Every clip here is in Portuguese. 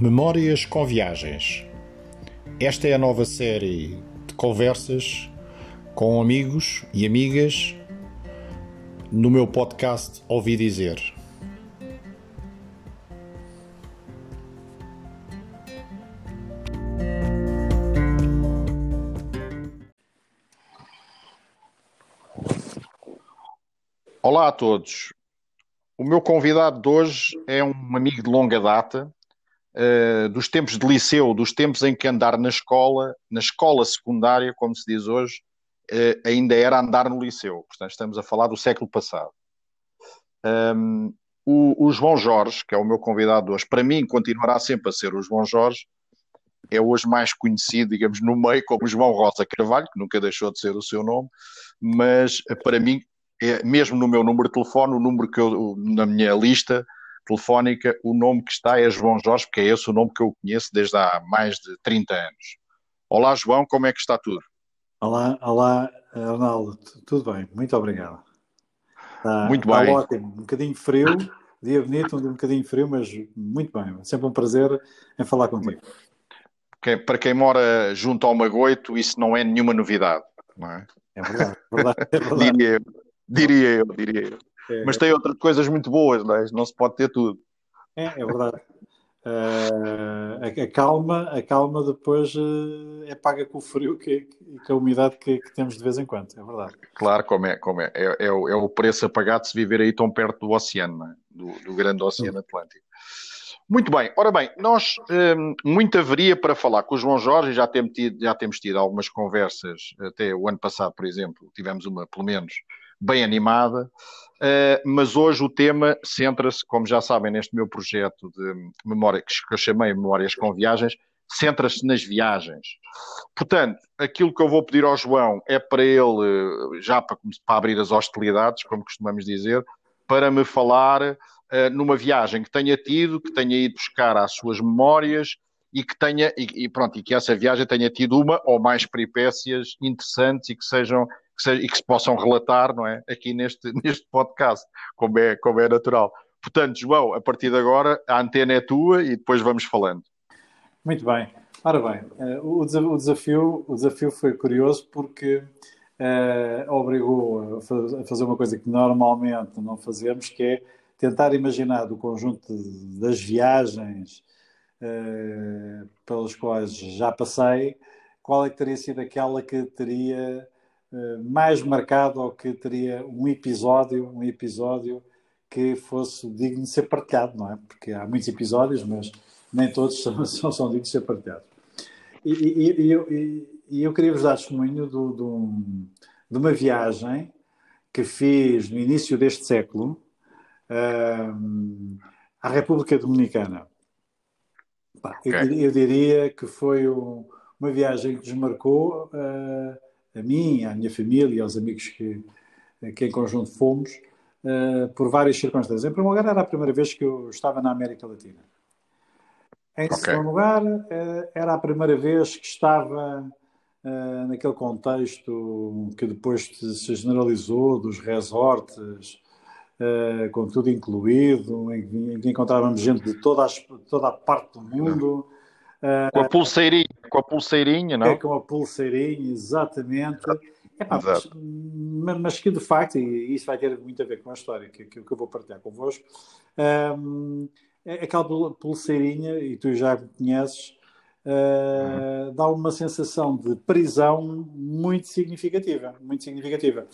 Memórias com Viagens. Esta é a nova série de conversas com amigos e amigas no meu podcast Ouvi Dizer. Olá a todos. O meu convidado de hoje é um amigo de longa data, uh, dos tempos de liceu, dos tempos em que andar na escola, na escola secundária, como se diz hoje, uh, ainda era andar no liceu. Portanto, estamos a falar do século passado. Um, o, o, João Jorge, que é o meu convidado hoje, para mim continuará sempre a ser o João Jorge, é hoje mais conhecido, digamos, no meio como João Rosa Carvalho, que nunca deixou de ser o seu nome, mas para mim é, mesmo no meu número de telefone, o número que eu, na minha lista telefónica, o nome que está é João Jorge, porque é esse o nome que eu conheço desde há mais de 30 anos. Olá, João, como é que está tudo? Olá, olá, Arnaldo, tudo bem, muito obrigado. Está, muito bem. Está ótimo, um bocadinho frio, dia bonito, um bocadinho frio, mas muito bem, sempre um prazer em falar contigo. Para quem mora junto ao Magoito, isso não é nenhuma novidade, não é? É verdade, verdade, é verdade. Diria eu. Diria eu, diria eu. É, Mas tem outras coisas muito boas, não, é? não se pode ter tudo. É, é verdade. Uh, a, a, calma, a calma depois uh, é paga com o frio e com a umidade que, que, temos de vez em quando, é verdade. Claro, como é, como é. É, é, o, é o preço a pagar de se viver aí tão perto do oceano, é? do, do, grande oceano Atlântico. Muito bem, ora bem, nós um, muito haveria para falar com o João Jorge, já temos, tido, já temos tido algumas conversas, até o ano passado, por exemplo, tivemos uma, pelo menos, bem animada, uh, mas hoje o tema centra-se, como já sabem, neste meu projeto de memória, que eu chamei Memórias com Viagens, centra-se nas viagens. Portanto, aquilo que eu vou pedir ao João é para ele, já para, para abrir as hostilidades, como costumamos dizer, para me falar uh, numa viagem que tenha tido, que tenha ido buscar às suas memórias e que tenha, e, e, pronto, e que essa viagem tenha tido uma ou mais peripécias interessantes e que sejam que e que se possam relatar, não é? Aqui neste, neste podcast, como é, como é natural. Portanto, João, a partir de agora, a antena é tua e depois vamos falando. Muito bem. Ora bem, uh, o, desafio, o desafio foi curioso porque uh, obrigou a fazer uma coisa que normalmente não fazemos, que é tentar imaginar do conjunto das viagens uh, pelas quais já passei, qual é que teria sido aquela que teria eh, mais marcado ou que teria um episódio, um episódio que fosse digno de ser partilhado, não é? Porque há muitos episódios, mas nem todos são, são, são dignos de ser partilhados. E, e, e, eu, e eu, queria vos dar testemunho do, do, de uma viagem que fiz no início deste século uh, à República Dominicana. okay. eu, eu, diria que foi um, uma viagem que desmarcou uh, a mim, à minha família, aos amigos que, que em conjunto fomos, uh, por várias circunstâncias. Em primeiro lugar, era a primeira vez que eu estava na América Latina. Em okay. segundo lugar, uh, era a primeira vez que estava uh, naquele contexto que depois se generalizou dos resorts, com tudo incluído, em, em, que encontrávamos gente de toda, as, toda a parte do mundo. Com a pulseirinha, com a pulseirinha, não? É com a pulseirinha, exatamente. Epá, mas, mas, que de facto, e isso vai ter muito a ver com a história que, que, que eu vou partilhar convosco, um, é aquela pulseirinha, e tu já me conheces, uh, uhum. dá uma sensação de prisão muito significativa, muito significativa.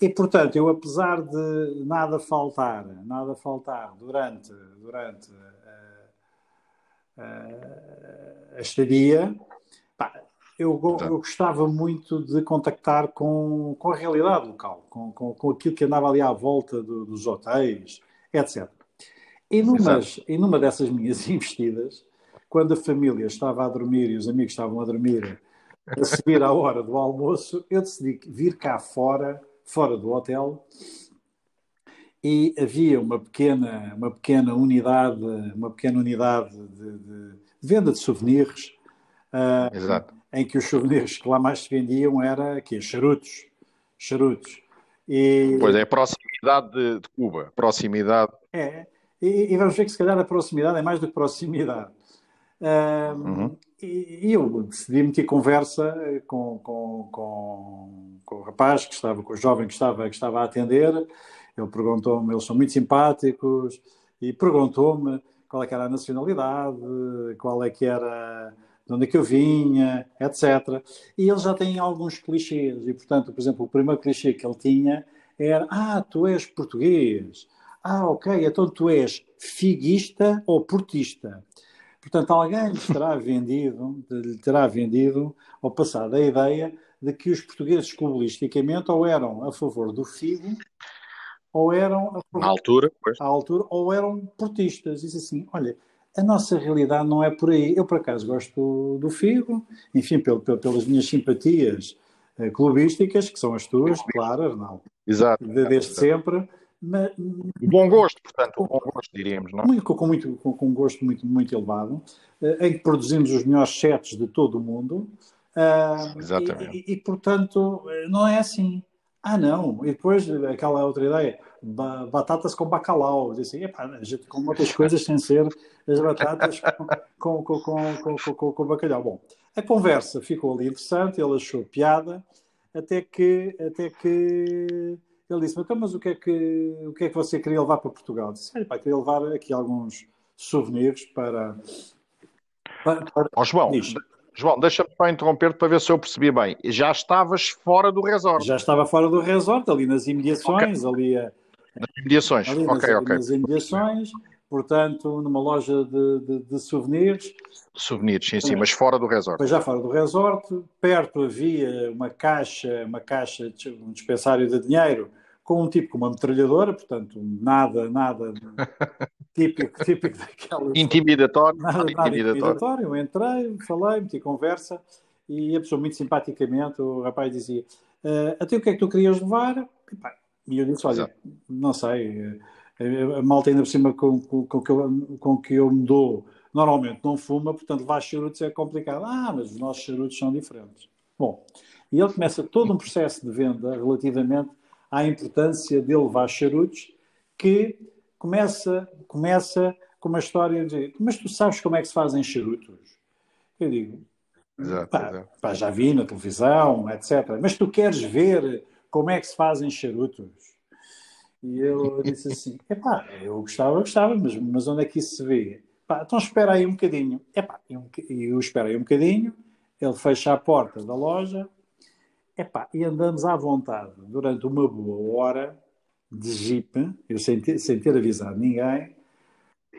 E, portanto, eu, apesar de nada faltar, nada faltar durante, durante a estadia, eu, eu, gostava muito de contactar com, com a realidade local, com, com, com aquilo que andava ali à volta do, dos hotéis, etc. E, numas, e numa dessas minhas investidas, quando a família estava a dormir e os amigos estavam a dormir, a subir à hora do almoço, eu decidi vir cá fora, fora do hotel, e havia uma pequena, uma pequena unidade, uma pequena unidade de, de venda de souvenirs, uh, em que os souvenirs que lá mais se vendiam era aqui, charutos, charutos. E, pois é, proximidade de, de Cuba, proximidade. É, e, e, vamos ver que se calhar a proximidade é mais do que proximidade. uhum. e, e, eu decidi meter conversa com, com, com, com, o rapaz que estava, com o jovem que estava, que estava a atender. Ele perguntou-me, eles são muito simpáticos, e perguntou-me qual é era a nacionalidade, qual é que era de onde é que eu vinha, etc. E ele já tem alguns clichês, e portanto, por exemplo, o primeiro clichê que ele tinha era: Ah, tu és português. Ah, ok, então tu és figuista ou portista. Portanto, alguém lhe terá vendido, lhe terá vendido ou passado a ideia de que os portugueses clubisticamente ou eram a favor do figo ou eram à altura, pois. à altura ou eram portistas. Diz assim, olha, a nossa realidade não é por aí. Eu, por acaso, gosto do Figo, enfim, pel, pel, pelas minhas simpatias uh, clubísticas, que são as tuas, claro, Arnaldo. Exato. De, desde exato. sempre. Mas, bom gosto, portanto, com, bom gosto, diríamos, não é? Muito, com, muito, com, com um gosto muito, muito elevado, uh, em que produzimos os melhores sets de todo o mundo. Uh, Exatamente. E, e, e, portanto, não é assim. Ah, não. E depois aquela outra ideia, batatas com bacalhau. Assim, epá, a gente come outras coisas sem ser as batatas com, com, com, com, com, bacalhau. Bom, a conversa ficou ali interessante, ele achou piada, até que, até que ele disse, então, mas o que, é que, o que é que você queria levar para Portugal? Eu disse, pá, queria levar aqui alguns souvenirs para... para, para... Oh, João, João, deixa-me só interromper para ver se eu percebi bem. Já estavas fora do resort. Já estava fora do resort, ali nas imediações, okay. ali a... Nas imediações, ali ok, nas, ok. Nas imediações, portanto, numa loja de, de, de souvenirs. Souvenirs, sim, sim, mas fora do resort. Mas já fora do resort, perto havia uma caixa, uma caixa, um dispensário de dinheiro, com um tipo com uma metralhadora, portanto, nada, nada típico, típico daquela. Intimidatório. Nada, nada intimidatório. Eu entrei, falei, meti conversa e a pessoa, muito simpaticamente, o rapaz dizia: uh, Até o que é que tu querias levar? E eu disse: Olha, Exato. não sei, a malta ainda por cima com, com, com, que eu, com que eu me dou, normalmente não fuma, portanto, levar charutos é complicado. Ah, mas os nossos charutos são diferentes. Bom, e ele começa todo um processo de venda relativamente à importância de levar charutos, que começa, começa com uma história de mas tu sabes como é que se fazem charutos? Eu digo, exato, pá, exato. Pá, já vi na televisão, etc. Mas tu queres ver como é que se fazem charutos? E eu disse assim, epá, eu gostava, gostava, mas, mas onde é que isso se vê? Pá, então espera aí um bocadinho. Epá, e eu espero aí um bocadinho, ele fecha a porta da loja, Epá, e andamos à vontade durante uma boa hora de jeep, eu sem ter, sem ter avisado ninguém,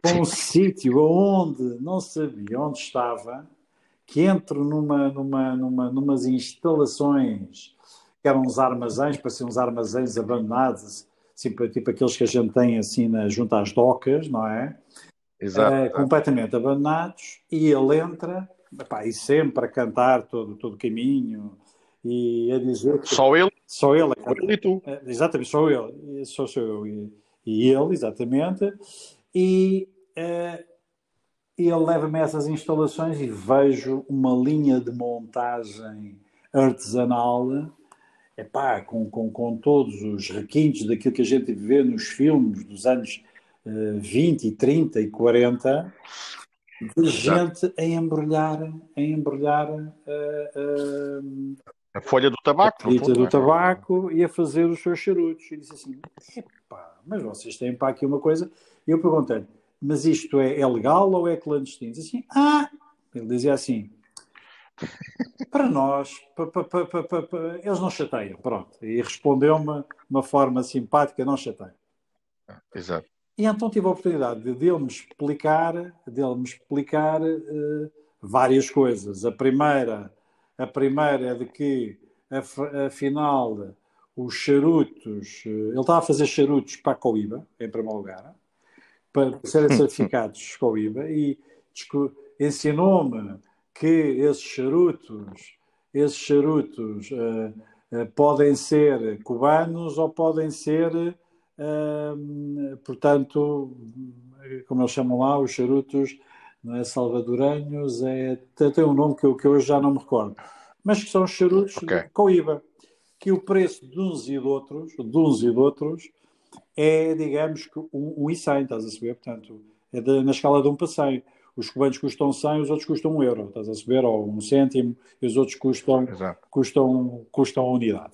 para um sítio onde não sabia onde estava, que entro numa, numa, numa, numas instalações que eram uns armazéns, pareciam uns armazéns abandonados, tipo, tipo aqueles que a gente tem assim na, junto às docas, não é? Exato. É, completamente abandonados, e ele entra, epá, e sempre a cantar todo, todo o caminho, e a dizer que, só ele? Só ele, só ele e tu. É, exatamente só ele. Só sou eu e, e ele exatamente. E uh, ele leva-me a essas instalações e vejo uma linha de montagem artesanal epá, com, com, com todos os requintes daquilo que a gente vê nos filmes dos anos uh, 20 e 30 e 40 de gente a embrulhar a embrulhar uh, uh, a folha do tabaco. A folha do é? tabaco e a fazer os seus charutos. E disse assim, mas vocês têm para aqui uma coisa. E eu perguntei mas isto é, é legal ou é clandestino? Diz assim, ah, ele dizia assim, para nós, pa, pa, pa, eles não chateiam, pronto. E respondeu-me de uma forma simpática, não chateiam. Exato. E então tive a oportunidade de, de ele me explicar, de ele me explicar uh, várias coisas. A primeira a primeira é de que, afinal, os charutos. Ele estava a fazer charutos para a Coiba, em primeiro lugar, para serem certificados Coiba, e ensinou-me que esses charutos, esses charutos uh, uh, podem ser cubanos ou podem ser, uh, portanto, como eles chamam lá, os charutos não é salvadoranhos, é, tem um nome que eu, que eu hoje já não me recordo, mas que são charutos okay. com IVA, que o preço de uns e de outros, de uns e de outros, é, digamos, que um, um e 100, estás a saber? Portanto, é de, na escala de um para 100. os cubanos custam 100, os outros custam 1 euro, estás a saber? Ou um cêntimo, e os outros custam, custam, custam a unidade.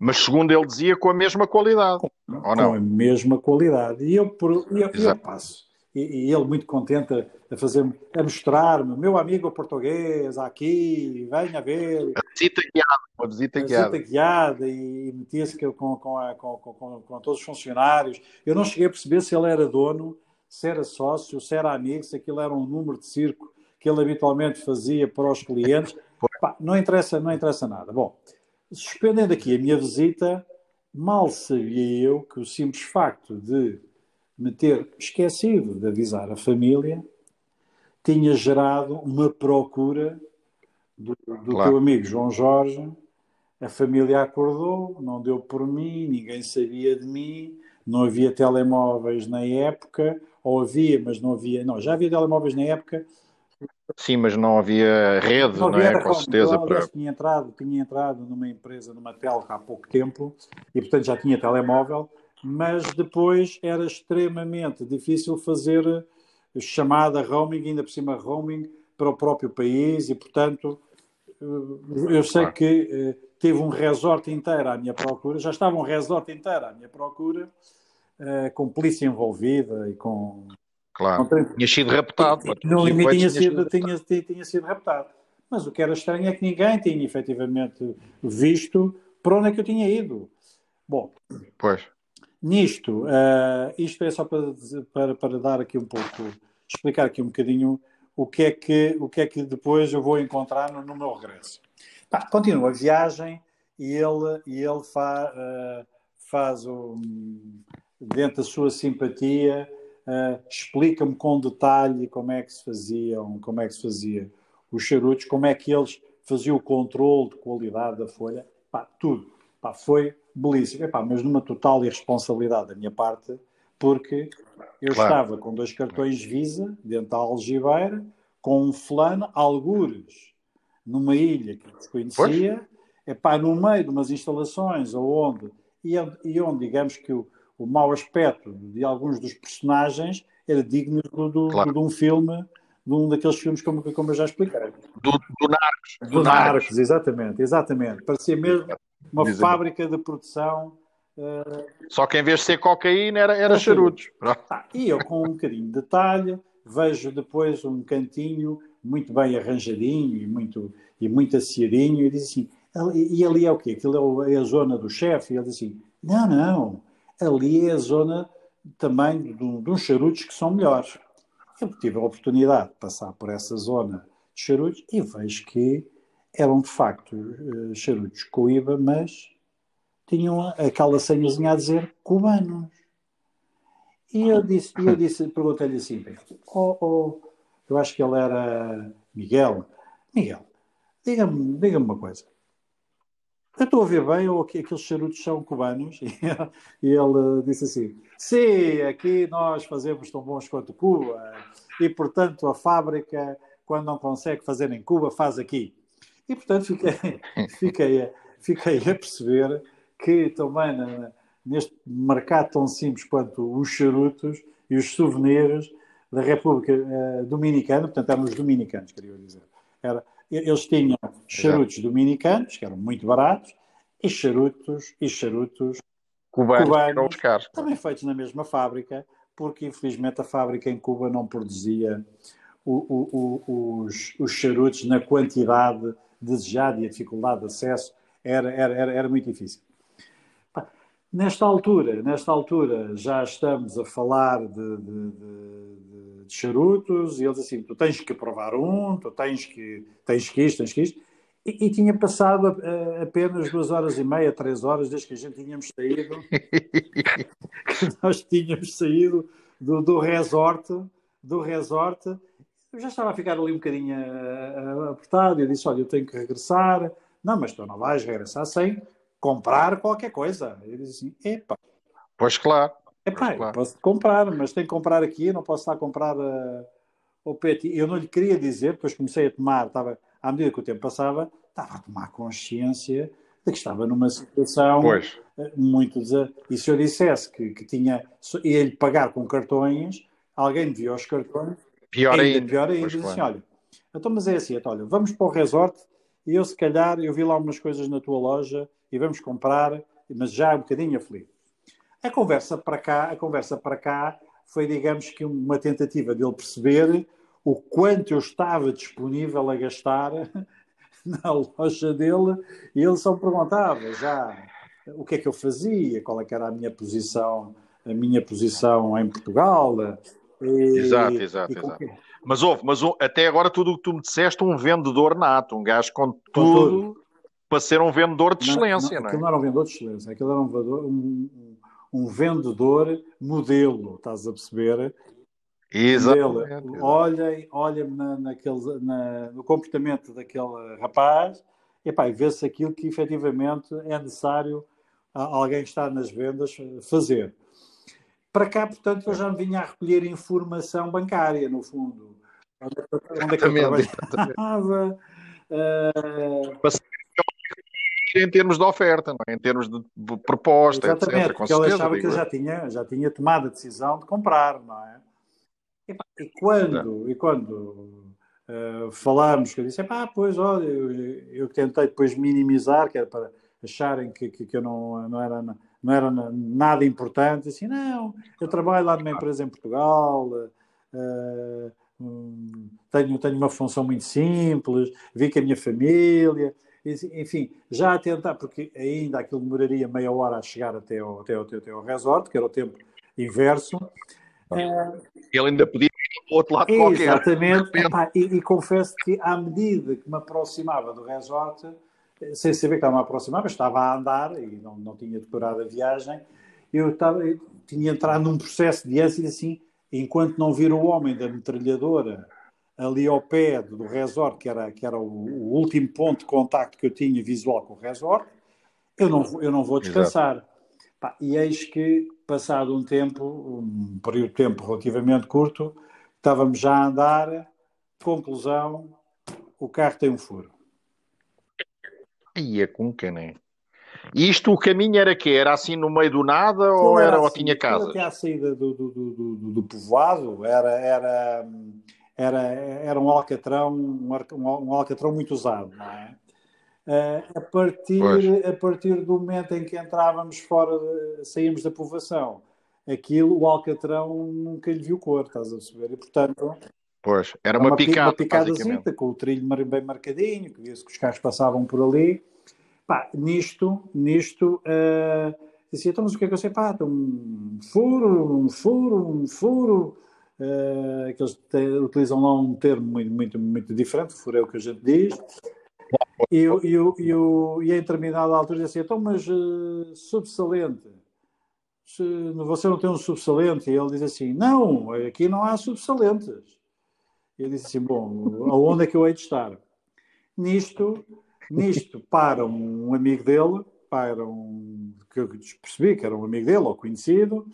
Mas segundo ele dizia, com a mesma qualidade, com, ou não? Com a mesma qualidade. E eu, por, eu, eu passo. E, e, ele muito contente a, fazer a mostrar-me, meu amigo português, aqui, venha ver. A visita guiada, uma visita a guiada. visita guiada e metia-se com, com, com, com, com todos os funcionários. Eu não cheguei a perceber se ele era dono se era sócio, se era amigo, se aquilo era um número de circo que ele habitualmente fazia para os clientes. Pá, não, interessa, não interessa nada. Bom, suspendendo aqui a minha visita, mal sabia eu que o simples facto de me ter esquecido de avisar a família tinha gerado uma procura do, do claro. teu amigo João Jorge. A família acordou, não deu por mim, ninguém sabia de mim, não havia telemóveis na época, ou havia, mas não havia, não, já havia telemóveis na época. Sim, mas não havia rede, não, havia não é? Com certeza. Para... Tinha, entrado, tinha entrado numa empresa, numa telca há pouco tempo, e portanto já tinha telemóvel, mas depois era extremamente difícil fazer chamada roaming, ainda por cima roaming, para o próprio país, e portanto eh, eu sei claro. que eh, teve um resort inteiro à minha procura, já estava um resort inteiro à minha procura, uh, com polícia envolvida e com. Claro, com... tinha sido raptado. No limite tinha, sido, tinha, tinha, tinha sido raptado. Mas o que era estranho é que ninguém tinha efetivamente visto para onde é que eu tinha ido. Bom, pois. Nisto, uh, isto é só para, para, para dar aqui um pouco, explicar aqui um bocadinho o que é que, o que, é que depois eu vou encontrar no, no meu regresso. Pá, continua a viagem e ele, e ele fa, uh, faz o, dentro da sua simpatia, uh, explica-me com detalhe como é que se faziam, como é que se fazia os charutos, como é que eles faziam o controle de qualidade da folha, pá, tudo. Pá, foi belíssimo. Epá, mas numa total irresponsabilidade da minha parte, porque eu claro. estava com dois cartões Visa dentro da algibeira, com um fulano, algures, numa ilha que desconhecia, epá, no meio de umas instalações onde, e, e onde digamos que o, o mau aspecto de alguns dos personagens era digno do, do, claro. de um filme, de um daqueles filmes como, como eu já expliquei. Do, do Narcos. Do, do Narcos, Narcos, exatamente, exatamente. Parecia mesmo uma Dizem. fábrica de produção. Uh... Só que em vez de ser cocaína era, era charutos. Ah, e eu com um bocadinho de detalhe vejo depois um cantinho muito bem arranjadinho e muito, e muito aciadinho e diz assim, e ali é o quê? Aquilo é, é a zona do chefe? E ele diz assim, não, não, ali é a zona também de, de uns charutos que são melhores. Eu tive a oportunidade de passar por essa zona de charutos e vejo que eram de facto uh, charutos Coiba, mas tinham aquela senhazinha a dizer cubanos. E eu disse, eu disse perguntei-lhe assim, oh, oh, eu acho que ele era Miguel. Miguel, diga-me diga uma coisa. Eu estou a ver bem ou aqueles charutos são cubanos? E ele disse assim: Sim, aqui nós fazemos tão bons quanto Cuba, e portanto a fábrica, quando não consegue fazer em Cuba, faz aqui. E portanto fiquei, fiquei, a, fiquei a perceber que também neste mercado tão simples quanto os charutos e os souvenirs da República uh, Dominicana, portanto eram os dominicanos, queria dizer. Era, eles tinham charutos Exato. dominicanos, que eram muito baratos, e charutos, e charutos cubanos, cubanos caros, também feitos na mesma fábrica, porque infelizmente a fábrica em Cuba não produzia o, o, o, os, os charutos na quantidade desejada e a dificuldade de acesso era, era, era, era muito difícil. Nesta altura, nesta altura já estamos a falar de, de, de, de, charutos e eles assim, tu tens que provar um, tu tens que, tens que isto, tens que isto. E, e tinha passado a, a, apenas duas horas e meia, três horas desde que a gente tínhamos saído. nós tínhamos saído do, do resort, do resort. Eu já estava a ficar ali um bocadinho apertado. Eu disse, olha, eu tenho que regressar. Não, mas tu não vais regressar sem comprar qualquer coisa. Ele diz assim: epa. Pois claro. Epá, pois claro. posso comprar, mas tenho que comprar aqui, não posso estar a comprar uh, o pet. Eu não lhe queria dizer, depois comecei a tomar, estava, à medida que o tempo passava, estava a tomar consciência de que estava numa situação pois. Eh, muito. E se eu dissesse que, que tinha, ia-lhe pagar com cartões, alguém me via os cartões Pior ainda. ainda. Pior ainda. Diz assim, olha, então, mas é assim, então, olha, vamos para o resort e eu se calhar, eu vi lá umas coisas na tua loja e vamos comprar, mas já um bocadinho aflito. A conversa para cá, a conversa para cá foi, digamos que, uma tentativa dele perceber o quanto eu estava disponível a gastar na loja dele e ele só me perguntava já o que é que eu fazia, qual é que era a minha posição, a minha posição em Portugal. E, exato, exato, exato. Mas houve, mas até agora tudo o que tu me disseste, um vendedor nato, um gajo com tudo, tudo. para ser um vendedor de excelência, não, não, não é? Aquilo não era um vendedor de excelência, aquilo era um vendedor, um, um vendedor modelo, estás a perceber? Exatamente. Olhem, olhem na, naquele, na, no comportamento daquele rapaz e vê-se aquilo que efetivamente é necessário alguém que está nas vendas fazer. Para cá, portanto, eu já me vinha a recolher informação bancária, no fundo. Onde é que, onde é que eu trabalhava? Uh, em termos de oferta, não é? em termos de proposta, Exatamente, etc. porque ele achava que eu já tinha, já tinha tomado a decisão de comprar, não é? E, quando, e quando uh, falamos, que eu disse, pá, pois, olha, eu, eu, tentei depois minimizar, que era para acharem que, que, que eu não, não, era, não era nada importante, assim, não, eu trabalho lá numa empresa em Portugal, uh, tenho, tenho uma função muito simples, vi que a minha família enfim, já a tentar, porque ainda aquilo demoraria meia hora a chegar até ao, até ao, até ao resort, que era o tempo inverso. Ele ainda podia ir para o outro lado qualquer. Exatamente. E, e, confesso que à medida que me aproximava do resort, sem saber que estava a aproximar, mas estava a andar e não, não tinha decorado a viagem, eu, estava, eu tinha entrado num processo de ânsia assim, enquanto não vir o homem da metralhadora ali ao pé do resort, que era, que era o, o, último ponto de contacto que eu tinha visual com o resort, eu não, eu não vou descansar. Pá, e eis que, passado um tempo, um período de tempo relativamente curto, estávamos já a andar, conclusão, o carro tem um furo. Ia com cané. E isto, o caminho era que Era assim no meio do nada ou, era, assim, ou tinha casa? Até à saída do, do, do, do, do povoado, era... era era, era um alcatrão, um, alcatrão muito usado, não é? Uh, a, partir, a partir do momento em que entrávamos fora, saímos da povoação, aquilo, o alcatrão nunca lhe viu cor, estás a perceber? E portanto. Pois, era uma, uma picada. Uma picadazita, com o trilho bem marcadinho, que via-se que os carros passavam por ali. Pá, nisto, nisto, uh, dizia, então, mas o que é que eu sei? Pá, um furo, um furo, um furo uh, que eles te, utilizam lá um termo muito, muito, muito diferente, fureu que a gente diz, e, e, e, e, em determinada altura diz assim, então, mas uh, subsalente, se você não tem um subsalente? E ele diz assim, não, aqui não há subsalentes. E ele disse assim, bom, aonde é que eu hei de estar? Nisto, nisto para um amigo dele, para um, que eu percebi que era um amigo dele ou conhecido,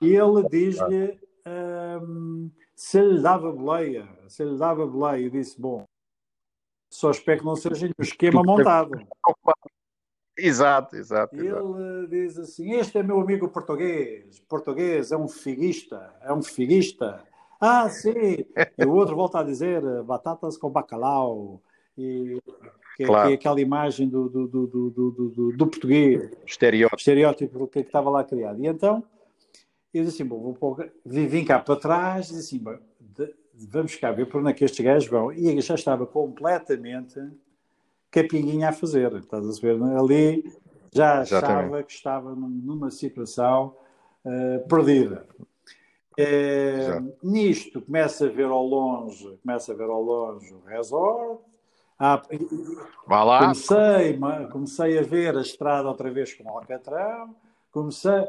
e ele diz-lhe um, se lhe dava boleia, se lhe dava boleia, e disse: Bom, só espero que não seja um esquema montado. Exato, exato. Ele exato. diz assim: Este é meu amigo português, português, é um figuista, é um figuista. Ah, sim! E o outro volta a dizer batatas com bacalhau. E que, claro. que é aquela imagem do, do, do, do, do, português. Estereótipo. Estereótipo que estava lá criado. E então eu disse assim, bom, vou pôr, vim cá para trás, disse assim, bom, de, vamos cá ver por onde é que estes gajos vão. E já estava completamente capinguinha a fazer, estás a ver? Ali já achava Exatamente. que estava numa situação uh, perdida. É, nisto começa a ver ao longe, começa a ver ao longe o resort. Ah. Comecei, comecei a ver a estrada outra vez com o Alcatrão comecei,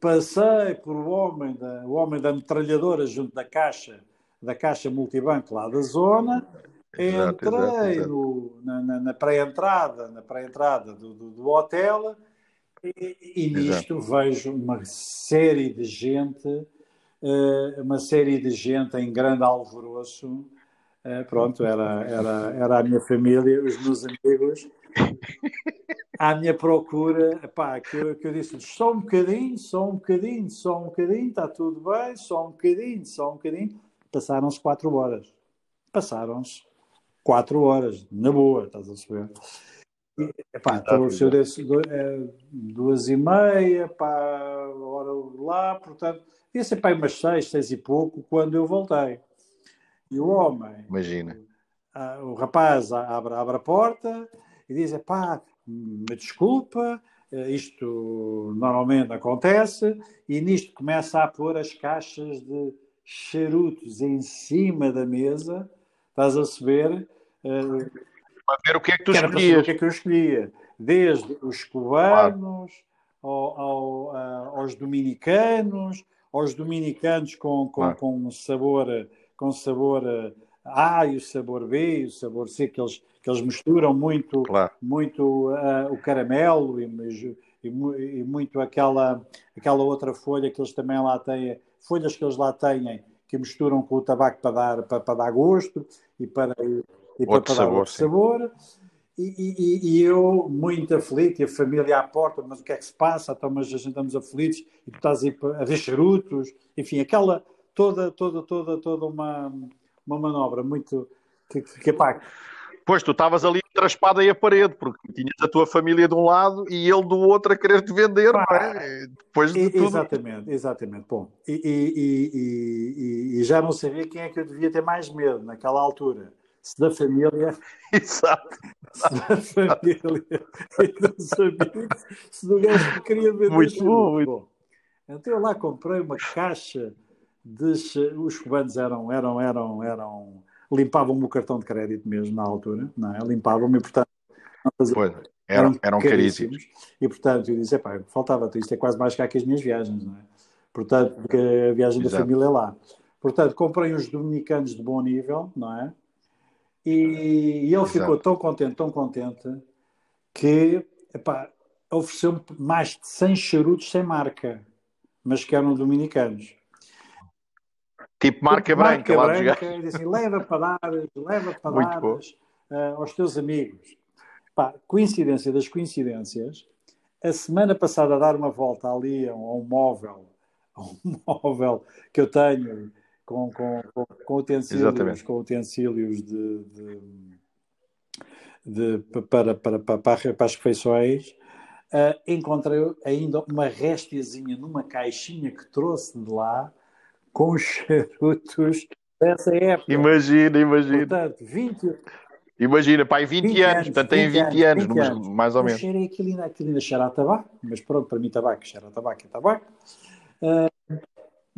passei por o homem da, o homem da metralhadora junto da caixa, da caixa multibanco lá da zona, exato, entrei exato. No, na, na, pré-entrada, na pré-entrada do, do, do, hotel e, e nisto vejo uma série de gente, uma série de gente em grande alvoroço. Uh, pronto, era, era, era a minha família, os meus amigos, à minha procura, epá, que, eu, que eu disse só um bocadinho, só um bocadinho, só um bocadinho, está tudo bem, só um bocadinho, só um bocadinho. passaram-se quatro horas. Passaram-se quatro horas, na boa, estás a perceber? Epá, então, o senhor disse é, duas e meia, pá, hora lá, portanto, ia ser para umas seis, seis e pouco, quando eu voltei. E o homem, imagina, a, o rapaz abre, abre a porta e diz: pá, me desculpa, eh, isto normalmente acontece, e nisto começa a pôr as caixas de charutos em cima da mesa, estás a saber? Para ver o que é que tu escolhias. O que é que eu escolhia. Desde os cubanos ao, ao, aos dominicanos, aos dominicanos com, com, com sabor, com sabor A e o sabor B e o sabor C, que eles, que eles misturam muito, claro. muito uh, o caramelo e, e, e, muito aquela, aquela outra folha que eles também lá têm, folhas que eles lá têm, que misturam com o tabaco para dar, para, para dar gosto e para, e para, para dar outro sabor. E, e, e, eu, muito aflito, e a família à porta, mas o que é que se passa? Então, mas a gente estamos aflitos e tu estás aí a ver charutos, enfim, aquela, toda, toda, toda, toda uma, uma manobra muito. Que, que, pá, Pois, tu estavas ali entre a espada e a parede, porque tinhas a tua família de um lado e ele do outro a querer te vender, Pá, não é? Depois de tudo. Exatamente, exatamente. Bom, e, e, e, e, já não sabia quem é que eu devia ter mais medo naquela altura se da família. Exato. Se da família e dos amigos, se do gajo que queria vender. Muito bom, muito bom. Então eu lá comprei uma caixa de. Os cubanos eram, eram, eram, eram. Limpavam-me o cartão de crédito mesmo na altura, não é? Limpavam-me, portanto. Pois, eram, eram caríssimos. E portanto eu disse: pá, faltava-te, isto é quase mais caro que as minhas viagens, não é? Portanto, porque a viagem Exato. da família é lá. Portanto, comprei uns dominicanos de bom nível, não é? E, e ele Exato. ficou tão contente, tão contente, que ofereceu-me mais de 100 charutos sem marca, mas que eram dominicanos. Tipo marca tipo branca, marca branca disse assim, leva para dar, leva para dar uh, aos teus amigos. Pá, coincidência das coincidências, a semana passada a dar uma volta ali a um, a um móvel, a um móvel que eu tenho com, com, com, com utensílios, com utensílios de, de, de, para, para, para, para as refeições, uh, encontrei ainda uma restiazinha numa caixinha que trouxe de lá com charutos dessa época. Imagina, imagina. Portanto, 20, Imagina, pai, 20, 20 anos, portanto tem 20, 20 anos, 20 anos, mais ou menos. Eu cheirei aquilo, aquilo ainda cheira a tabaco, mas pronto, para mim tabaco, cheira a tabaco é tabaco. Uh,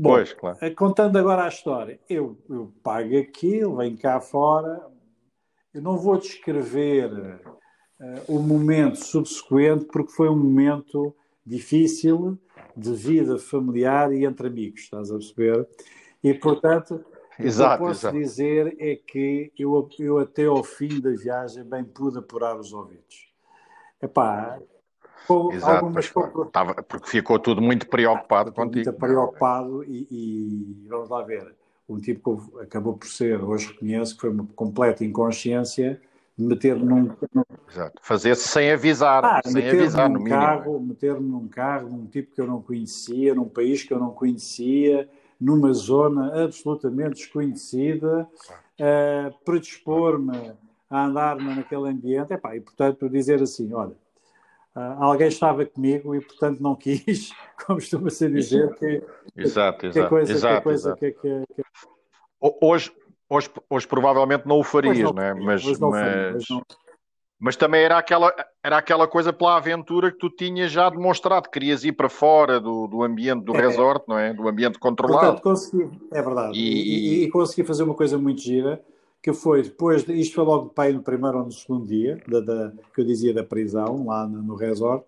Bom, pois, claro. Eh, contando agora a história, eu, eu pago aquilo, venho cá fora, eu não vou descrever uh, o momento subsequente, porque foi um momento difícil de vida familiar e entre amigos, estás a perceber? E, portanto, exato, o que eu posso exato. dizer é que eu, eu até ao fim da viagem bem pude apurar os ouvidos. Epá, Exato, algumas estava, porque ficou tudo muito preocupado contigo. Muito preocupado e, e, vamos lá ver, um tipo que acabou por ser, hoje reconheço que foi uma completa inconsciência de meter-me num... Fazer-se sem avisar, ah, sem avisar num no carro, mínimo. Meter-me num carro, num tipo que eu não conhecia, num país que eu não conhecia, numa zona absolutamente desconhecida, uh, predispor-me a andar naquele ambiente, epá, e portanto dizer assim, olha, Uh, alguém estava comigo e, portanto, não quis, como costuma-se dizer, que, exato, exato, que coisa, exato, que coisa que, que, que, Hoje, hoje, hoje provavelmente não o farias, não, não é? Mas, mas, não mas, mas, não... mas, também era aquela, era aquela coisa pela aventura que tu tinhas já demonstrado, querias ir para fora do, do ambiente do é. resort, não é? Do ambiente controlado. Portanto, consegui, é verdade. E, e, e consegui fazer uma coisa muito gira, que foi depois, de, isto foi logo pai no primeiro ou no segundo dia, da, da, que eu dizia da prisão, lá no, no resort,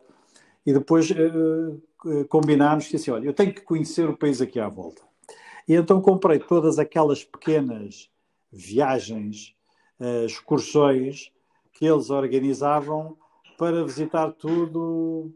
e depois uh, combinámos que assim, olha, eu tenho que conhecer o país aqui à volta. E então comprei todas aquelas pequenas viagens, uh, excursões que eles organizavam para visitar tudo.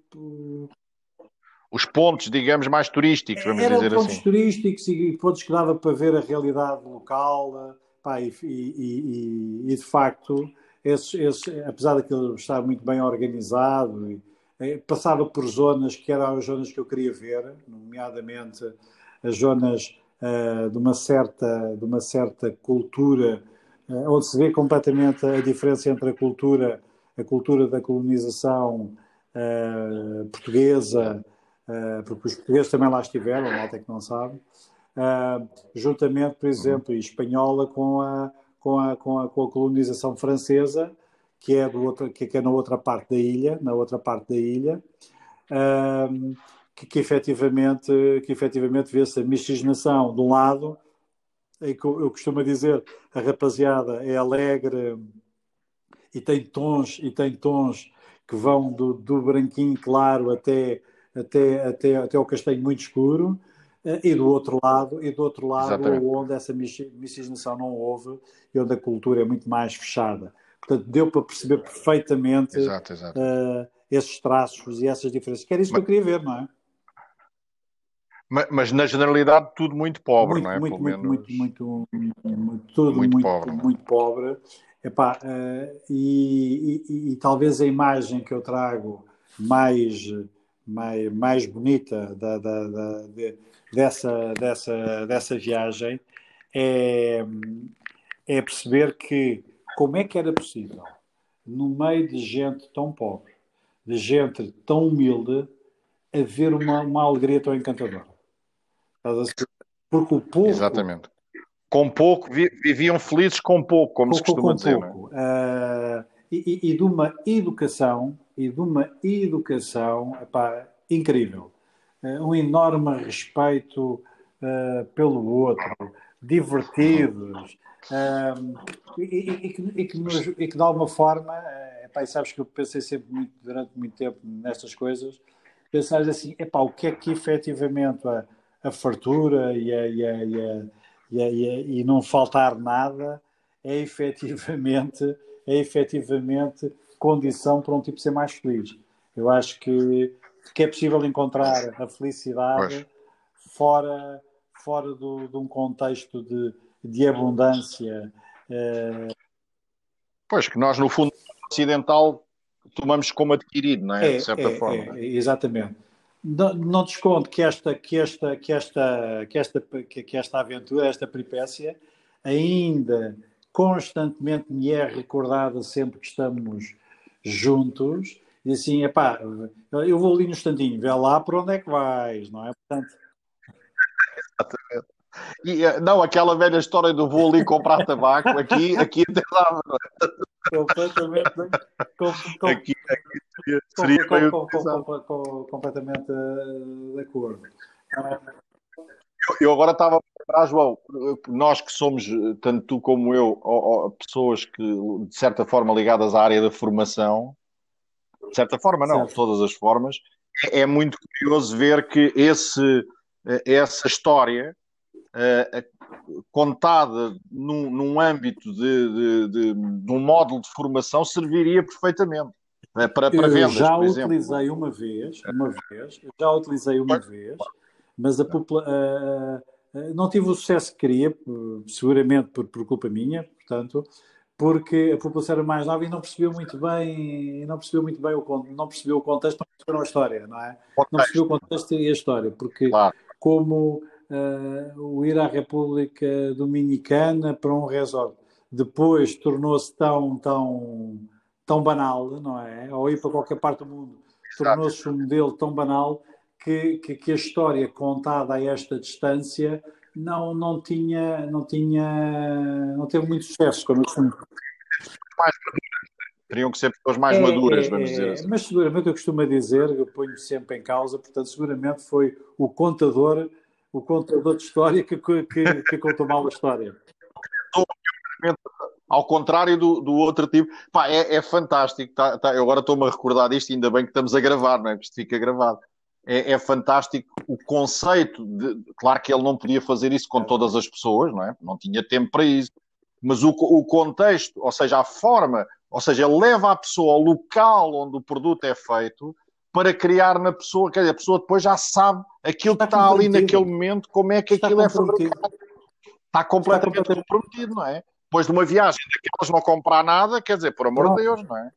Os pontos, digamos, mais turísticos, vamos Eram dizer pontos turísticos e pontos que dava para ver a realidade local, Pá, e, e, e, de facto, esse, esse, apesar daquilo estar muito bem organizado, eh, passava por zonas que eram as zonas que eu queria ver, nomeadamente as zonas uh, de, uma certa, de uma certa cultura, uh, onde se vê completamente a diferença entre a cultura, a cultura da colonização uh, portuguesa, porque os portugueses também lá estiveram, malta que não sabe, juntamente, por exemplo, e espanhola com a, com a, com a, com a colonização francesa, que é, do outro, que é na outra parte da ilha, na outra parte da ilha, que, que efetivamente, que efetivamente vê-se a miscigenação de um lado, em que eu, eu costumo dizer, a rapaziada é alegre e tem tons, e tem tons que vão do, do branquinho claro até, até, até, até ao castanho muito escuro, e do outro lado, e do outro lado Exatamente. onde essa miscigenação não houve e onde a cultura é muito mais fechada. Portanto, deu para perceber perfeitamente exato, exato. Uh, esses traços e essas diferenças. Que era isso mas, que eu queria ver, não é? Mas, mas, na generalidade tudo muito pobre, muito, não é? Muito, muito, muito, muito, muito, tudo muito, muito pobre. Muito pobre. Epá, uh, e, e, e, talvez a imagem que eu trago mais, mais, mais bonita da, da, da de, dessa, dessa, dessa viagem é, é perceber que como é que era possível, no meio de gente tão pobre, de gente tão humilde, haver uma, uma alegria tão encantadora. Porque o pouco. Exatamente. Com pouco, viviam felizes com pouco, como com, se costuma com dizer. É? Pouco. Uh, e, e, de uma educação, e de uma educação epá, incrível. Uh, um enorme respeito uh, pelo outro, divertidos. e, e, que, e, que nos, e que de alguma forma, e sabes que eu pensei sempre muito, durante muito tempo nestas coisas, pensar assim, epá, o que é que efetivamente a, a fartura e, a, a, e, não faltar nada é efetivamente, é efetivamente condição para um tipo ser mais feliz. Eu acho que, que é possível encontrar a felicidade fora, fora do, de um contexto de, de abundância. Eh... Pois, que nós, no fundo ocidental, tomamos como adquirido, não é? é de certa é, forma. É, exatamente não, não desconto que esta, que esta, que esta, que esta, que esta aventura, esta peripécia, ainda constantemente me é recordada sempre que estamos juntos. E assim, epá, eu vou ali no instantinho, vê lá para onde é que vais, não é? Portanto... Exatamente. E, eh, não, aquela velha história do vou ali comprar tabaco, aqui, aqui até dava, é? Completamente. Com, com, aqui, aqui seria, seria com, com, com, completamente eh, de acordo. Eu, eu agora estava a lembrar, João, nós que somos, tanto tu como eu, pessoas que, de certa forma, ligadas à área da formação, de certa forma, não, de todas as formas, é, é muito curioso ver que esse, eh, essa história uh, contada num, num âmbito de, de, de, de, um módulo de formação serviria perfeitamente uh, para, para vendas, já utilizei uma vez, uma vez, já utilizei uma vez, mas a uh, não tive o sucesso que queria, seguramente por, por culpa minha, portanto, porque a população era mais nova e não percebeu muito bem, não percebeu muito bem o não percebeu o contexto, não percebeu a história, não é? Não percebeu o contexto e a história, porque claro. como uh, o ir à República Dominicana para um resort. Depois tornou-se tão, tão, tão banal, não é? Ou ir para qualquer parte do mundo, tornou-se um modelo tão banal que, que, que, a história contada a esta distância não, não tinha, não tinha, não teve muito sucesso, como eu costumo. Mais Teriam que ser pessoas mais é, maduras, é, vamos dizer assim. Mas seguramente eu costumo dizer, eu ponho sempre em causa, portanto, seguramente foi o contador o contador de história que, que, que contou mal a história. Ao contrário do, do outro tipo, pá, é, é fantástico. Tá, tá, eu agora estou-me a recordar disto, ainda bem que estamos a gravar, não é? Que isto fica gravado. É, é, fantástico o conceito de. Claro que ele não podia fazer isso com todas as pessoas, não é? Não tinha tempo para isso. Mas o, o contexto, ou seja, a forma, ou seja, leva a pessoa ao local onde o produto é feito para criar na pessoa, quer dizer, a pessoa depois já sabe aquilo está que está ali naquele momento, como é que está aquilo é fabricado. Está completamente está comprometido, não é? Depois de uma viagem daquelas não comprar nada, quer dizer, por amor de Deus, não é?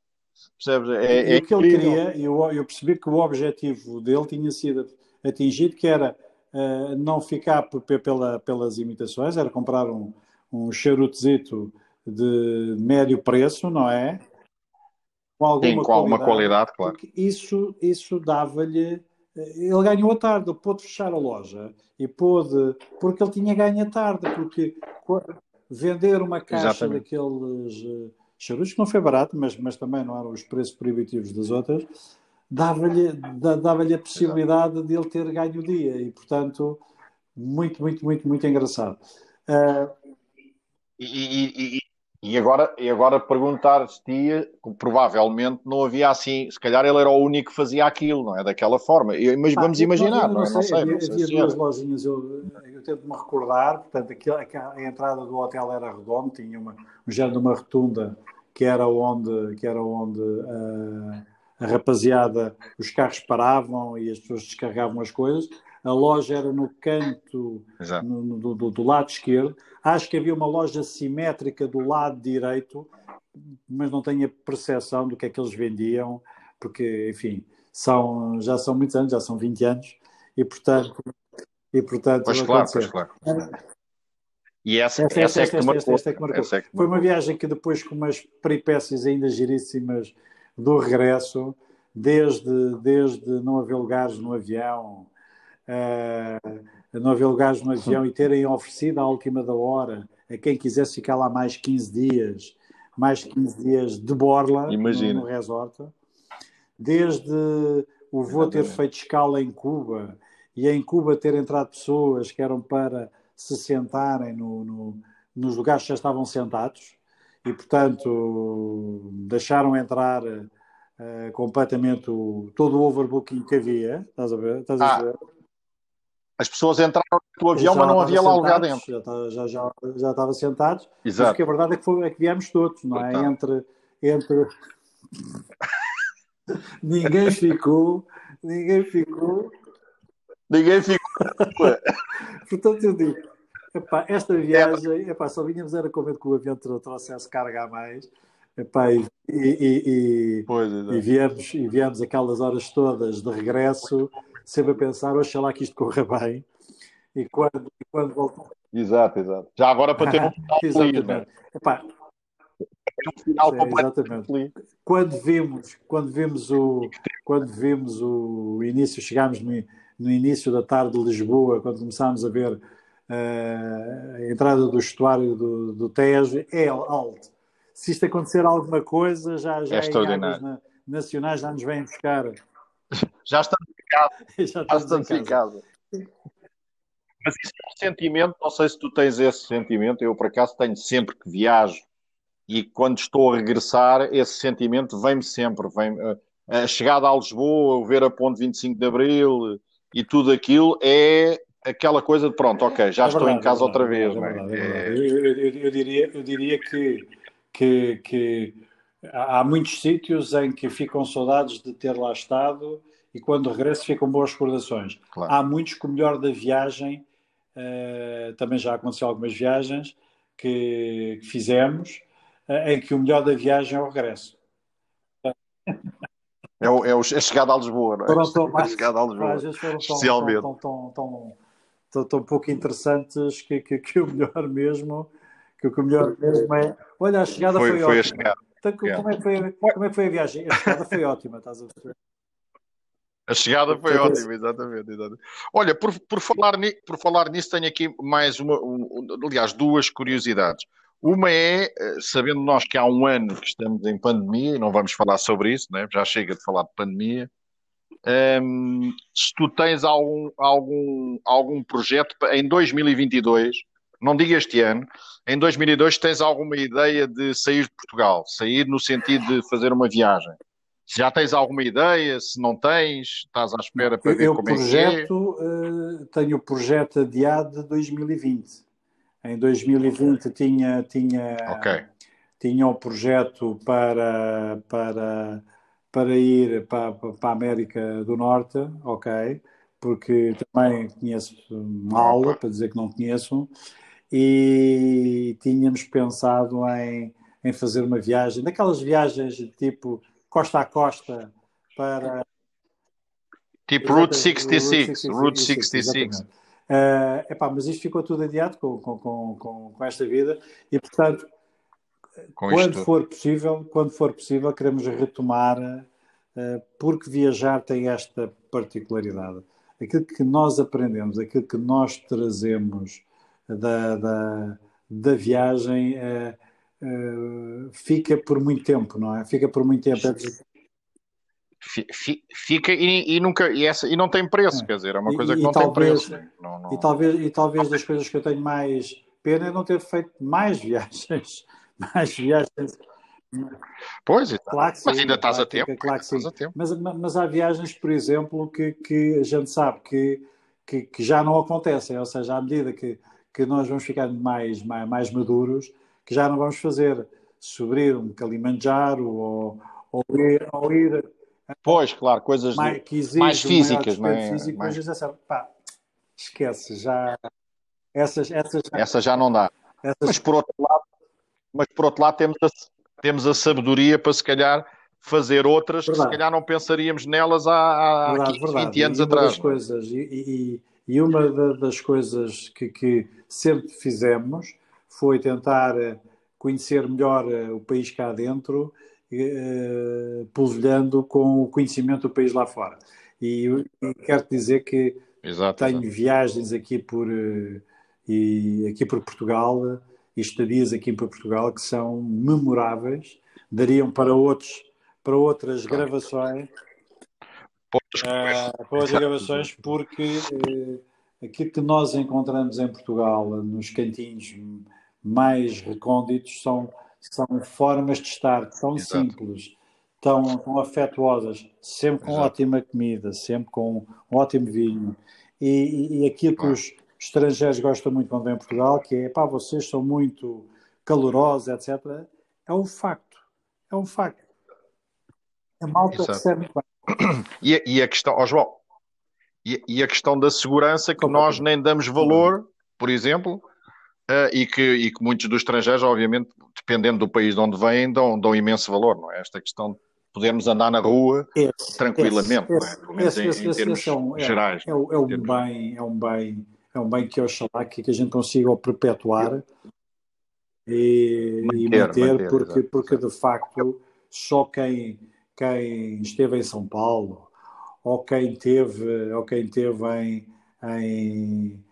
Percebes? É, é o que ele queria, eu, eu percebi que o objetivo dele tinha sido atingido, que era uh, não ficar pela, pelas imitações, era comprar um, um charutezito de médio preço, não é? Com alguma, Sim, com qualidade, alguma qualidade, claro. Isso, isso dava-lhe. Ele ganhou a tarde, pôde fechar a loja e pôde. Porque ele tinha ganho a tarde, porque vender uma caixa Exatamente. daqueles uh, charutos, que não foi barato, mas, mas também não eram os preços proibitivos das outras, dava-lhe dava a possibilidade de ele ter ganho o dia e, portanto, muito, muito, muito, muito engraçado. Uh, e, e, e agora, e agora perguntar-te, provavelmente não havia assim, se calhar ele era o único que fazia aquilo, não é? Daquela forma. Mas ah, vamos imaginar, não, não, é? Não sei, havia, havia duas lojinhas, eu, eu tento-me recordar, portanto, aquilo, a, entrada do hotel era redonda, tinha uma, um género de uma rotunda que era onde, que era onde uh, a rapaziada, os carros paravam e as pessoas descarregavam as coisas. A loja era no canto, no, do, do, do lado esquerdo Acho que havia uma loja simétrica do lado direito, mas não tenho a percepção do que é que eles vendiam, porque, enfim, são, já são muitos anos, já são 20 anos, e portanto. E, portanto pois claro, pois claro. E essa, essa, essa, é que marcou. É que marcou. Foi uma viagem que depois, com umas peripécias ainda giríssimas do regresso, desde, desde não haver lugares no avião, uh, não haver lugares no avião e terem oferecido à última da hora a quem quisesse ficar lá mais 15 dias, mais 15 dias de borla no, no resort. Desde o voo ter feito escala em Cuba e em Cuba ter entrado pessoas que eram para se sentarem no, no, nos lugares que já estavam sentados e, portanto, deixaram entrar uh, completamente o, todo o overbooking que havia. Estás a ver? Estás a ah, ver? As pessoas entraram no avião, mas não havia lá lugar dentro. Já, já, já, já estava sentados. Exato. Mas que a verdade é que, foi, é que viemos todos, não é? Entre, entre... ninguém ficou, ninguém ficou. Ninguém ficou. Portanto, eu digo, epá, esta viagem, epá, só vínhamos era com medo que o avião trouxesse carga a mais. Epá, e, e, e, pois, e, viemos, e viemos aquelas horas todas de regresso sempre a pensar, oxalá que isto corra bem. E quando, e quando voltar. Exato, exato. Já agora para ter um final feliz, né? Epá, um final é, exatamente. Feliz. Quando vimos, quando vimos o, quando vimos o início, chegámos no, no início da tarde de Lisboa, quando começámos a ver uh, a entrada do estuário do, do Tejo, é alto. Se isto acontecer alguma coisa, já, já é em na, nacionais já nos vêm buscar. Já estamos casa. Já estamos, em casa. Mas isso é um sentimento, não sei se tu tens esse sentimento, eu por acaso tenho sempre que viajo e quando estou a regressar, esse sentimento vem-me sempre. Vem a chegada a Lisboa, o ver a ponte 25 de Abril e tudo aquilo é aquela coisa de pronto, ok, já é estou verdade, em casa é outra vez. É verdade, é? eu, eu, eu, diria, eu diria que, que, que há muitos sítios em que ficam saudades de ter lá estado e quando regresso ficam boas recordações. Claro. Há muitos que o melhor da viagem, uh, também já aconteceu algumas viagens que, que fizemos, uh, em que o melhor da viagem é o regresso. É, o, é, o, é a chegada a Lisboa, não é? Foram tão, a chegada a Lisboa, às vezes foram tão, especialmente. Tão, tão, tão, tão, tão pouco interessantes que, que, que, o melhor mesmo que o melhor mesmo é olha, a chegada foi, foi, foi ótima. A. Então, como, é que foi, como é que foi a viagem? A chegada foi ótima, estás a ver? A chegada foi ótima, exatamente, exatamente. Olha, por, por, falar ni, por falar nisso, tenho aqui mais uma, um, aliás, duas curiosidades. Uma é, eh, sabendo nós que há um ano que estamos em pandemia, e não vamos falar sobre isso, né? já chega de falar de pandemia, um, ehm, se tu tens algum, algum, algum projeto em 2022, não diga este ano, em 2022 tens alguma ideia de sair de Portugal, sair no sentido de fazer uma viagem? Já tens alguma ideia, se não tens, estás à espera para ver eu como projeto, é que é? Uh, tenho o projeto adiado de 2020. Em 2020 tinha, tinha, okay. tinha um projeto para, para, para ir para, para a América do Norte, ok, porque também conheço mal, para dizer que não conheço, e tínhamos pensado em, em fazer uma viagem, daquelas viagens de tipo costa a costa para. Tipo Route 66, Route 66. Uh, epá, mas isto ficou tudo adiado com, com, com, com esta vida e, portanto, com quando isto... for possível, quando for possível, queremos retomar, uh, porque viajar tem esta particularidade. Aquilo que nós aprendemos, aquilo que nós trazemos da, da, da viagem uh, uh, fica por muito tempo, não é? Fica por muito tempo. Fica e, e, nunca e, essa, e não tem preço, é. quer dizer, é uma coisa e, que não talvez, tem preço. Não, não... E talvez, e talvez das coisas que eu tenho mais pena é não ter feito mais viagens. Mais viagens. Pois, claro sim, mas ainda estás a tempo. Claro que sim. Mas, mas há viagens, por exemplo, que, que a gente sabe que, que, que já não acontecem, ou seja, à medida que, que nós vamos ficando mais, mais, mais maduros, que já não vamos fazer subir um Kilimanjaro ou, ou ir, ou ir Pois, claro, coisas mais, mais físicas, não é? Físico, mais... Mas, pá, esquece, já essas, essas. Essa já não dá. Essas... Mas por outro lado, mas por outro lado temos a, temos a sabedoria para se calhar fazer outras verdade. que se calhar não pensaríamos nelas há, há verdade, 15, verdade. 20 anos e atrás. É? Coisas, e, e, e, uma das coisas que, que sempre fizemos foi tentar eh, conhecer melhor eh, o país cá dentro eh, polvilhando com o conhecimento do país lá fora. E, e quero dizer que exato, tenho exato. viagens aqui por, e, aqui por Portugal e estadias aqui por Portugal que são memoráveis, dariam para, outros, para outras gravações. Uh, para outras gravações, porque uh, aquilo que nós encontramos em Portugal, nos cantinhos mais recônditos, são são formas de estar tão Exato. simples, tão, tão afetuosas, sempre com Exato. ótima comida, sempre com um ótimo vinho. E, e, e aquilo que os estrangeiros gostam muito quando vêm a Portugal, que é, pá, vocês são muito calorosos, etc. É um facto. É um facto. A malta recebe muito bem. E, e a questão, oh João, e, e, a questão da segurança que nós nem damos valor, por exemplo, Uh, e, que, e que muitos dos estrangeiros, obviamente, dependendo do país de onde vêm, dão, dão imenso valor, não é? Esta questão de podermos andar na rua esse, tranquilamente, esse, não é? Pelo menos esse, em, em termos é um, gerais. É, é, é, um bem, é, um bem, é um bem que oxalá que, que a gente consiga perpetuar e manter, e manter, manter porque, porque de facto só quem, quem esteve em São Paulo ou quem teve, ou quem teve em, em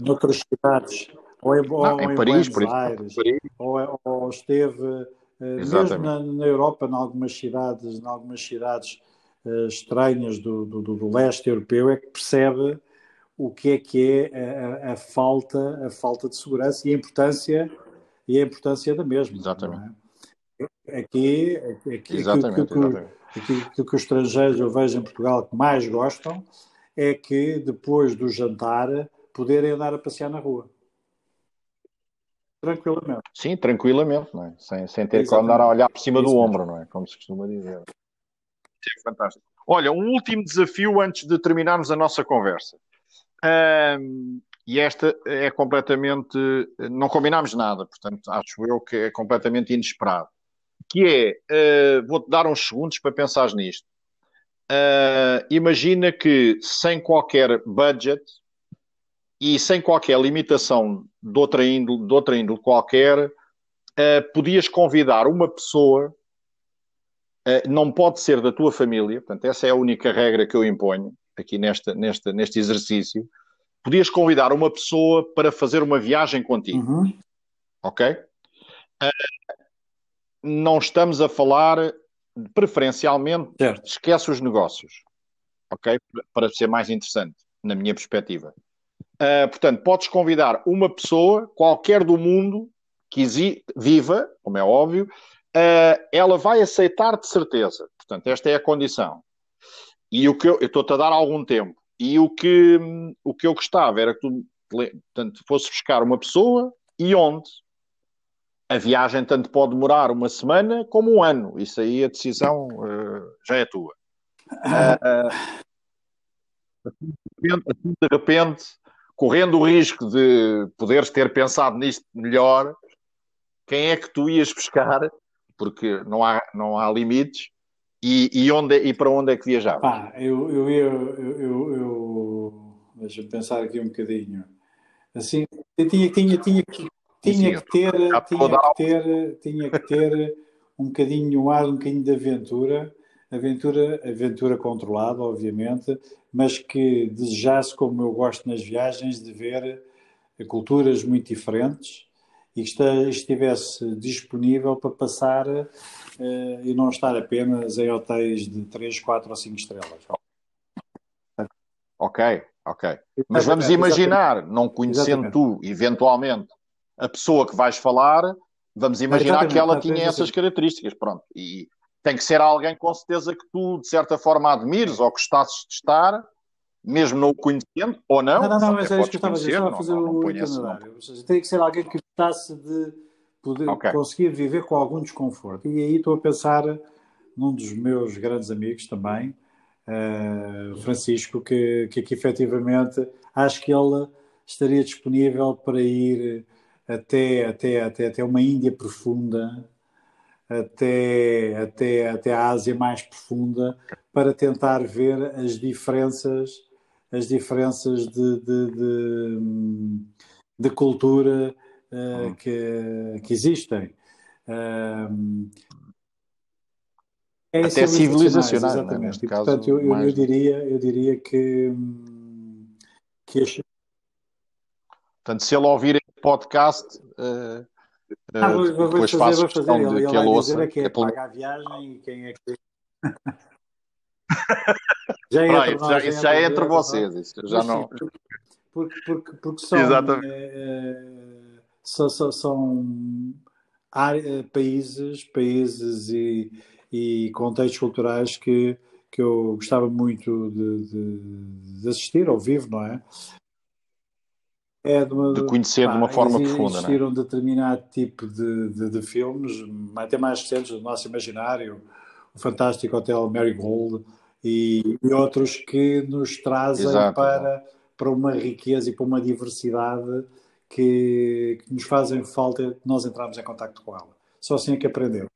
noutras cidades ou em, não, em, em Paris, por Aires, Paris. Ou, ou, esteve uh, mesmo na, na, Europa, em algumas cidades, em algumas cidades uh, estranhas do, do, do, leste europeu, é que percebe o que é que é a, a, falta, a falta de segurança e a importância e a importância da mesma. Exatamente. É? Aqui, aqui, exatamente, aquilo, que, exatamente. Aquilo que os estrangeiros eu vejo em Portugal que mais gostam é que depois do jantar poderem andar a passear na rua. Tranquilamente. Sim, tranquilamente, não é? sem, sem ter Exatamente. que andar a olhar por cima do ombro, não é? Como se costuma dizer. É fantástico. Olha, um último desafio antes de terminarmos a nossa conversa. Um, e esta é completamente. Não combinámos nada, portanto, acho eu que é completamente inesperado. Que é, uh, vou-te dar uns segundos para pensares nisto. Uh, imagina que sem qualquer budget, e sem qualquer limitação de outra índole, de outra índole qualquer, uh, podias convidar uma pessoa, uh, não pode ser da tua família, portanto, essa é a única regra que eu imponho aqui nesta, nesta, neste exercício. Podias convidar uma pessoa para fazer uma viagem contigo. Uhum. Ok? Uh, não estamos a falar preferencialmente, certo. esquece os negócios. Ok? Para ser mais interessante, na minha perspectiva. Uh, portanto, podes convidar uma pessoa, qualquer do mundo, que viva, como é óbvio, uh, ela vai aceitar de certeza. Portanto, esta é a condição. E o que eu estou-te a dar algum tempo. E o que, o que eu gostava era que tu portanto, fosse buscar uma pessoa e onde. A viagem tanto pode demorar uma semana como um ano. Isso aí a decisão uh, já é tua. assim, de repente, correndo o risco de poderes ter pensado nisto melhor, quem é que tu ias buscar? Porque não há, não há limites. E, e, onde, e para onde é que viajavas? Pá, eu, eu, eu, eu, Deixa-me pensar aqui um bocadinho. Assim, tinha, tinha, tinha, tinha, tinha que ter, tinha que ter, tinha que ter um bocadinho ar, um bocadinho de aventura, aventura, aventura controlada, obviamente, mas que desejasse, como eu gosto nas viagens, de ver culturas muito diferentes e que estivesse disponível para passar uh, e não estar apenas em hotéis de 3, 4 ou 5 estrelas. Ok, ok. Mas vamos imaginar, exatamente. não conhecendo exatamente. tu, eventualmente, a pessoa que vais falar, vamos imaginar que ela tinha essas características, pronto. E tem que ser alguém com certeza que tu, de certa forma, admires ou gostasses de estar, mesmo não o conhecendo, ou não. Não, não, não mas é isso que eu estava a dizer, estava a fazer não, o itinerário. Tem que ser alguém que gostasse de poder okay. conseguir viver com algum desconforto. E aí estou a pensar num dos meus grandes amigos também, uh, Francisco, que, que, que efetivamente acho que ele estaria disponível para ir até, até, até, até uma Índia profunda, até, até, até a Ásia mais profunda, para tentar ver as diferenças as diferenças de, de, de, de cultura uh, que, que existem. Uh, é Até civilizacionais, é? exatamente. Né? E, portanto, eu, mais... eu, diria, eu diria que, que este... Portanto, se ele ouvir este podcast, uh, ah, vou, vou depois fazer, faço questão de ele, que ele ouça. É que é, paga a viagem e quem é que... já, é Pronto, já, isso já é entre vocês, isso já não. Porque, porque, porque são. É, são, são, são países, países e, e contextos culturais que, que eu gostava muito de, de, de assistir ao vivo, não é? É de, uma, de conhecer pá, de uma forma profunda. Existiram um determinado tipo de, de, de, filmes, até mais recentes do nosso imaginário, o fantástico Hotel Marigold, e, e outros que nos trazem Exato. para, para uma riqueza e para uma diversidade que, que nos fazem falta nós entrarmos em contato com ela. Só assim é que aprendeu.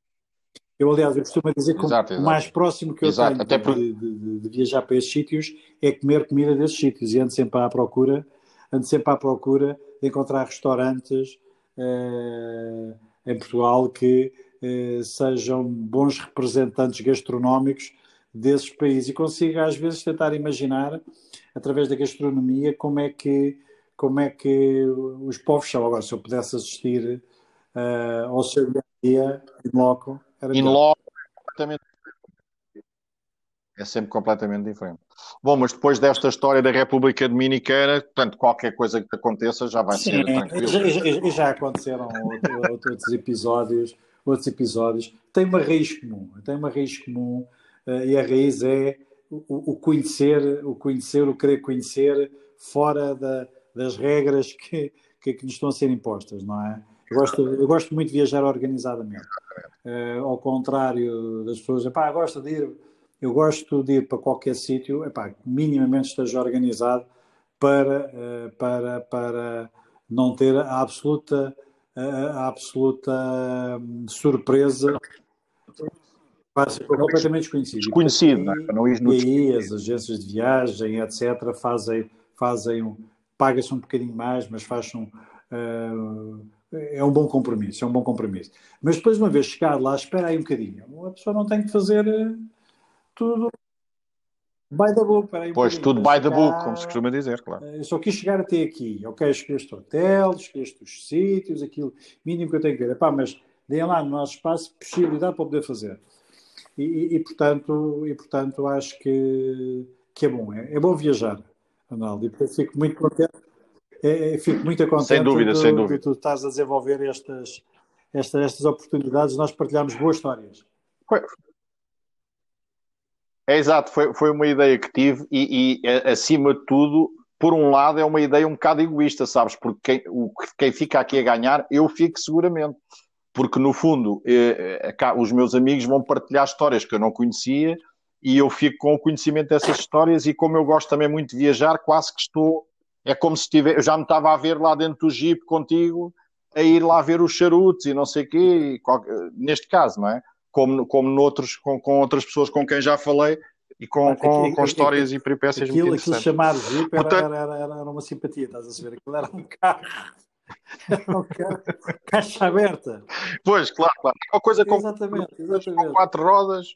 Eu, aliás, eu costumo dizer que exato, o mais próximo que eu exato. tenho por... de, de, de, viajar para esses sítios é comer comida desses sítios e ando sempre à procura, ando sempre à procura de encontrar restaurantes eh, em Portugal que eh, sejam bons representantes gastronómicos desses países. E consigo às vezes tentar imaginar através da gastronomia como é que como é que os povos são. Agora se eu pudesse assistir uh, ao seu dia em loco era in loco completamente é sempre completamente diferente. Bom, mas depois desta história da República Dominicana, portanto, qualquer coisa que aconteça já vai Sim, ser tranquilo. Já, já aconteceram outros episódios, outros episódios. Tem uma raiz comum, tem uma raiz comum eh, e a raiz é o, o, conhecer, o conhecer, o querer conhecer fora da, das regras que, que, que, nos estão a ser impostas, não é? Eu gosto, eu gosto muito de viajar organizadamente. Uh, ao contrário das pessoas, epá, gosto de ir, eu gosto de ir para qualquer sítio, epá, minimamente esteja organizado para, uh, para, para não ter a absoluta, a absoluta hum, surpresa Passa completamente desconhecido. Desconhecido, não, é? não E aí as agências de viagem, etc., fazem, fazem paga-se um bocadinho mais, mas faz um. Uh, é um bom compromisso, é um bom compromisso. Mas depois, uma vez chegar lá, espera aí um bocadinho. A pessoa não tem que fazer eh, tudo by the book. Um pois, tudo by the book, como se costuma dizer, claro. Eu só quis chegar até aqui. Ok, escolheste hotel, escolheste os sítios, aquilo mínimo que eu tenho que ver. Epá, mas deem lá no nosso espaço possibilidade para poder fazer. E, e, portanto, e portanto acho que, que é bom. É, é bom viajar, Ronaldo. E fico muito contente. É, é, fico muito contente sem dúvida, do, sem dúvida. que tu estás a desenvolver estas, estas, estas oportunidades. Nós partilhamos boas histórias. É exato, foi, foi uma ideia que tive e, e, acima de tudo, por um lado, é uma ideia um bocado egoísta, sabes? Porque quem, o, quem fica aqui a ganhar, eu fico seguramente porque no fundo eh, eh os meus amigos vão partilhar histórias que eu não conhecia e eu fico com o conhecimento dessas histórias e como eu gosto também muito de viajar, quase que estou, é como se estiver, eu já me estava a ver lá dentro do Jeep contigo, a ir lá ver os charutos e não sei o quê, neste caso, não é? Como, como noutros, com, com outras pessoas com quem já falei, e com, com, com histórias e peripécias aquilo, muito aquilo chamar Jeep era, Portanto... era, era, era, uma simpatia, estás a saber? Aquilo era um carro. Era um carro, caixa aberta. Pois, claro, claro. Uma coisa com, exatamente, exatamente. com quatro rodas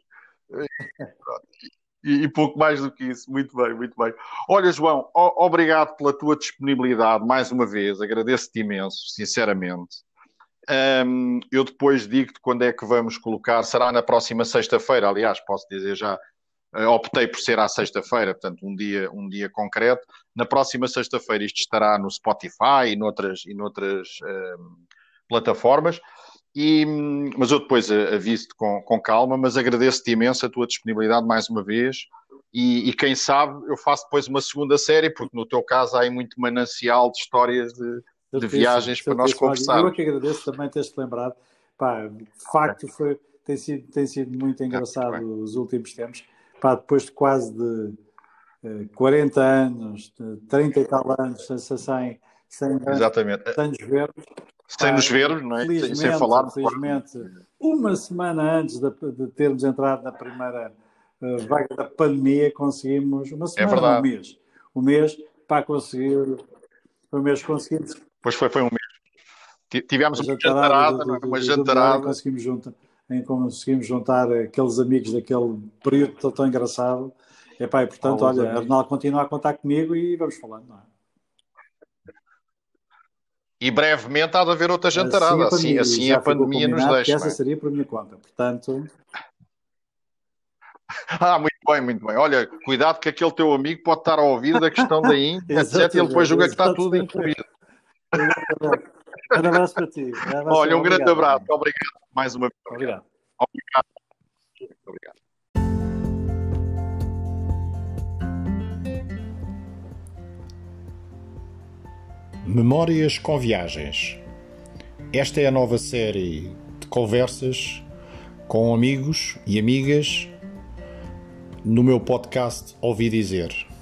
e, e, pouco mais do que isso. Muito bem, muito bem. Olha, João, obrigado pela tua disponibilidade mais uma vez. Agradeço-te imenso, sinceramente. Um, eu depois digo-te quando é que vamos colocar. Será na próxima sexta-feira, aliás, posso dizer já. Uh, optei por ser à sexta-feira, portanto, um dia, um dia concreto. Na próxima sexta-feira isto estará no Spotify e noutras, e noutras uh, plataformas. E, mas eu depois aviso-te com, com calma, mas agradeço-te imenso a tua disponibilidade mais uma vez. E, e, quem sabe eu faço depois uma segunda série, porque no teu caso há aí muito manancial de histórias de, de viagens para nós conversarmos. Eu é que agradeço também teres-te lembrado. Pá, de facto, foi, tem, sido, tem sido muito engraçado é, os últimos tempos. Pá, depois de quase de uh, 40 anos, de 30 e tal anos, sem, sem, sem, Exatamente. sem nos vermos, sem nos vermos, não é? Sem, sem falar. Felizmente, uma semana antes de, de termos entrado na primeira uh, vaga da pandemia, conseguimos, uma semana, é um mês, um mês para conseguir, um mês conseguimos. Pois foi, foi um mês. Tivemos uma jantarada, uma jantarada. Conseguimos juntar, conseguimos juntar aqueles amigos daquele período tão, tão engraçado. Epá, e, portanto, olha, Arnaldo continua a contar comigo e vamos falando, não é? E brevemente há de haver outra jantarada, assim, assim, a pandemia nos deixa. essa é? seria por minha conta, portanto. ah, muito bem, muito bem. Olha, cuidado que aquele teu amigo pode estar a ouvir da questão da INC, etc. E ele depois julga que está tudo incluído. Um abraço para ti. Um Olha, um obrigado, grande abraço. Obrigado mais uma vez. Obrigado. Obrigado. Obrigado. Memórias com Viagens. Esta é a nova série de conversas com amigos e amigas no meu podcast Ouvi Dizer.